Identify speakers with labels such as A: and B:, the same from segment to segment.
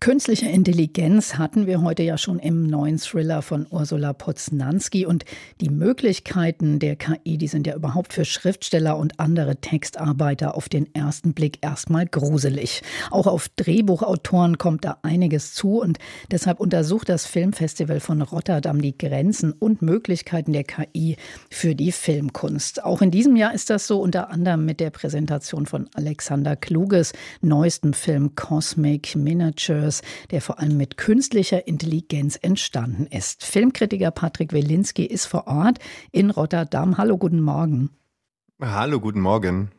A: Künstliche Intelligenz hatten wir heute ja schon im neuen Thriller von Ursula Poznanski und die Möglichkeiten der KI, die sind ja überhaupt für Schriftsteller und andere Textarbeiter auf den ersten Blick erstmal gruselig. Auch auf Drehbuchautoren kommt da einiges zu und deshalb untersucht das Filmfestival von Rotterdam die Grenzen und Möglichkeiten der KI für die Filmkunst. Auch in diesem Jahr ist das so unter anderem mit der Präsentation von Alexander Kluges neuestem Film Cosmic Miniatures Films, der vor allem mit künstlicher Intelligenz entstanden ist. Filmkritiker Patrick Welinski ist vor Ort in Rotterdam. Hallo, guten Morgen.
B: Hallo, guten Morgen.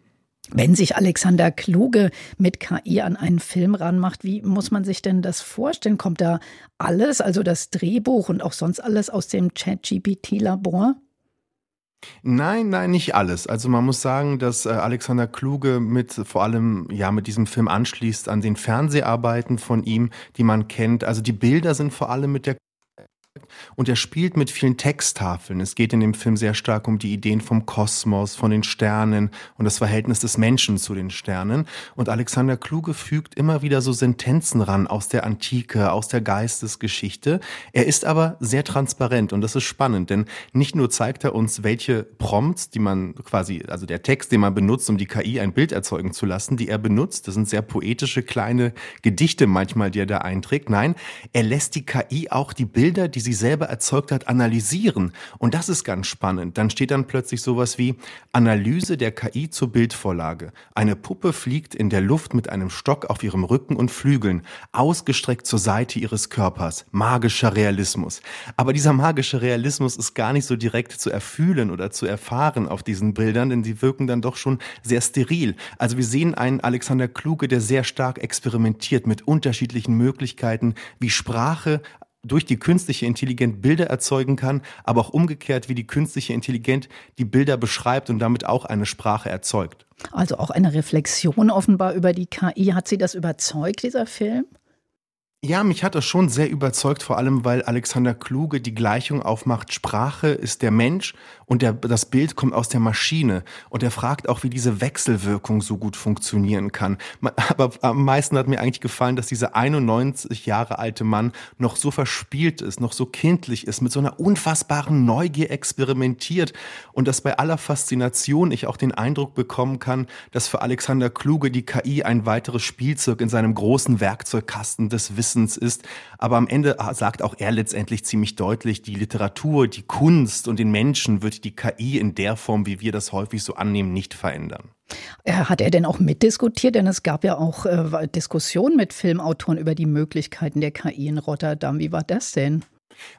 A: Wenn sich Alexander Kluge mit KI an einen Film ranmacht, wie muss man sich denn das vorstellen? Kommt da alles, also das Drehbuch und auch sonst alles aus dem Chat-GPT-Labor?
B: Nein, nein, nicht alles. Also man muss sagen, dass äh, Alexander Kluge mit vor allem ja mit diesem Film anschließt an den Fernseharbeiten von ihm, die man kennt. Also die Bilder sind vor allem mit der und er spielt mit vielen Texttafeln. Es geht in dem Film sehr stark um die Ideen vom Kosmos, von den Sternen und das Verhältnis des Menschen zu den Sternen. Und Alexander Kluge fügt immer wieder so Sentenzen ran aus der Antike, aus der Geistesgeschichte. Er ist aber sehr transparent und das ist spannend, denn nicht nur zeigt er uns, welche Prompts, die man quasi, also der Text, den man benutzt, um die KI ein Bild erzeugen zu lassen, die er benutzt. Das sind sehr poetische kleine Gedichte manchmal, die er da einträgt. Nein, er lässt die KI auch die Bilder, die sie selber erzeugt hat, analysieren. Und das ist ganz spannend. Dann steht dann plötzlich sowas wie Analyse der KI zur Bildvorlage. Eine Puppe fliegt in der Luft mit einem Stock auf ihrem Rücken und Flügeln, ausgestreckt zur Seite ihres Körpers. Magischer Realismus. Aber dieser magische Realismus ist gar nicht so direkt zu erfühlen oder zu erfahren auf diesen Bildern, denn sie wirken dann doch schon sehr steril. Also wir sehen einen Alexander Kluge, der sehr stark experimentiert mit unterschiedlichen Möglichkeiten, wie Sprache durch die künstliche Intelligenz Bilder erzeugen kann, aber auch umgekehrt, wie die künstliche Intelligenz die Bilder beschreibt und damit auch eine Sprache erzeugt.
A: Also auch eine Reflexion offenbar über die KI. Hat Sie das überzeugt, dieser Film?
B: Ja, mich hat das schon sehr überzeugt, vor allem weil Alexander Kluge die Gleichung aufmacht, Sprache ist der Mensch und der, das Bild kommt aus der Maschine. Und er fragt auch, wie diese Wechselwirkung so gut funktionieren kann. Aber am meisten hat mir eigentlich gefallen, dass dieser 91 Jahre alte Mann noch so verspielt ist, noch so kindlich ist, mit so einer unfassbaren Neugier experimentiert und dass bei aller Faszination ich auch den Eindruck bekommen kann, dass für Alexander Kluge die KI ein weiteres Spielzeug in seinem großen Werkzeugkasten des Wissens Wissens ist. Aber am Ende sagt auch er letztendlich ziemlich deutlich, die Literatur, die Kunst und den Menschen wird die KI in der Form, wie wir das häufig so annehmen, nicht verändern.
A: Hat er denn auch mitdiskutiert? Denn es gab ja auch äh, Diskussionen mit Filmautoren über die Möglichkeiten der KI in Rotterdam. Wie war das denn?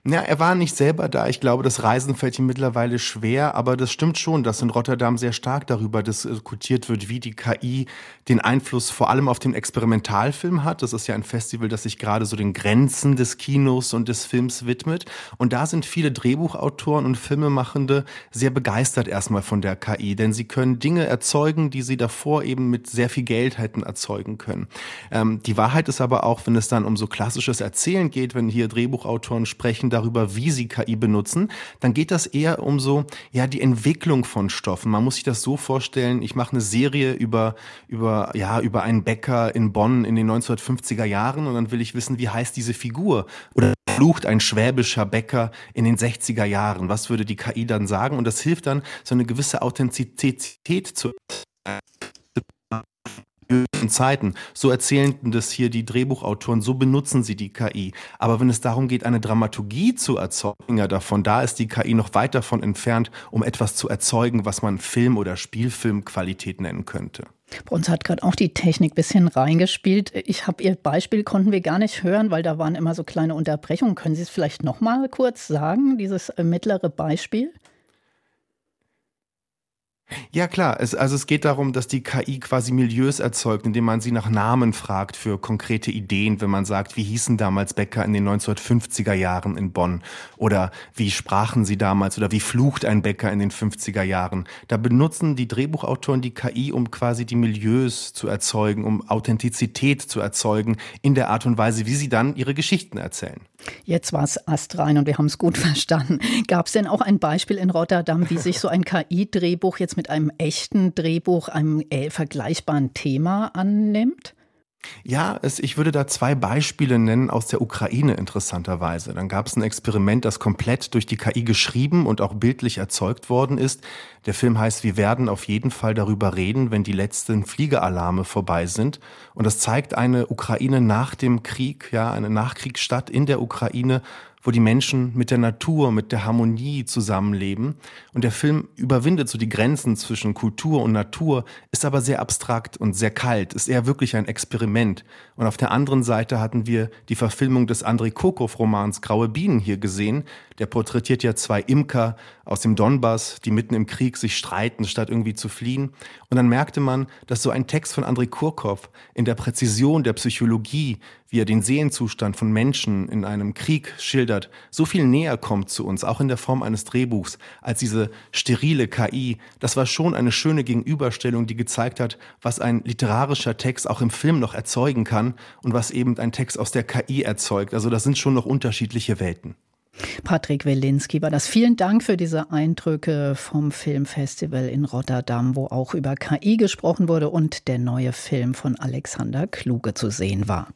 B: Ja, er war nicht selber da. Ich glaube, das Reisen fällt ihm mittlerweile schwer, aber das stimmt schon, dass in Rotterdam sehr stark darüber diskutiert wird, wie die KI den Einfluss vor allem auf den Experimentalfilm hat. Das ist ja ein Festival, das sich gerade so den Grenzen des Kinos und des Films widmet. Und da sind viele Drehbuchautoren und Filmemachende sehr begeistert erstmal von der KI, denn sie können Dinge erzeugen, die sie davor eben mit sehr viel Geld hätten erzeugen können. Ähm, die Wahrheit ist aber auch, wenn es dann um so klassisches Erzählen geht, wenn hier Drehbuchautoren sprechen, sprechen darüber, wie sie KI benutzen, dann geht das eher um so, ja, die Entwicklung von Stoffen. Man muss sich das so vorstellen, ich mache eine Serie über, über, ja, über einen Bäcker in Bonn in den 1950er Jahren und dann will ich wissen, wie heißt diese Figur? Oder flucht ein schwäbischer Bäcker in den 60er Jahren? Was würde die KI dann sagen? Und das hilft dann, so eine gewisse Authentizität zu Zeiten. So erzählen das hier die Drehbuchautoren, so benutzen sie die KI. Aber wenn es darum geht, eine Dramaturgie zu erzeugen, ja davon, da ist die KI noch weit davon entfernt, um etwas zu erzeugen, was man Film- oder Spielfilmqualität nennen könnte.
A: Bei uns hat gerade auch die Technik ein bisschen reingespielt. Ich habe Ihr Beispiel, konnten wir gar nicht hören, weil da waren immer so kleine Unterbrechungen. Können Sie es vielleicht noch mal kurz sagen, dieses äh, mittlere Beispiel?
B: Ja klar, es, also es geht darum, dass die KI quasi Milieus erzeugt, indem man sie nach Namen fragt für konkrete Ideen, wenn man sagt, wie hießen damals Bäcker in den 1950er Jahren in Bonn oder wie sprachen sie damals oder wie flucht ein Bäcker in den 50er Jahren. Da benutzen die Drehbuchautoren die KI, um quasi die Milieus zu erzeugen, um Authentizität zu erzeugen in der Art und Weise, wie sie dann ihre Geschichten erzählen.
A: Jetzt war es astrein und wir haben es gut verstanden. Gab es denn auch ein Beispiel in Rotterdam, wie sich so ein KI-Drehbuch jetzt mit einem echten Drehbuch, einem äh, vergleichbaren Thema annimmt?
B: Ja, es, ich würde da zwei Beispiele nennen aus der Ukraine interessanterweise. Dann gab es ein Experiment, das komplett durch die KI geschrieben und auch bildlich erzeugt worden ist. Der Film heißt Wir werden auf jeden Fall darüber reden, wenn die letzten Fliegealarme vorbei sind. Und das zeigt eine Ukraine nach dem Krieg, ja, eine Nachkriegsstadt in der Ukraine, wo die Menschen mit der Natur, mit der Harmonie zusammenleben. Und der Film überwindet so die Grenzen zwischen Kultur und Natur, ist aber sehr abstrakt und sehr kalt, ist eher wirklich ein Experiment. Und auf der anderen Seite hatten wir die Verfilmung des Andrei Kokow-Romans Graue Bienen hier gesehen. Der porträtiert ja zwei Imker aus dem Donbass, die mitten im Krieg sich streiten, statt irgendwie zu fliehen. Und dann merkte man, dass so ein Text von Andrei Kurkov in der Präzision der Psychologie, wie er den Seelenzustand von Menschen in einem Krieg schildert, so viel näher kommt zu uns, auch in der Form eines Drehbuchs, als diese sterile KI. Das war schon eine schöne Gegenüberstellung, die gezeigt hat, was ein literarischer Text auch im Film noch erzeugen kann und was eben ein Text aus der KI erzeugt. Also das sind schon noch unterschiedliche Welten.
A: Patrick Welinski war das. Vielen Dank für diese Eindrücke vom Filmfestival in Rotterdam, wo auch über KI gesprochen wurde und der neue Film von Alexander Kluge zu sehen war.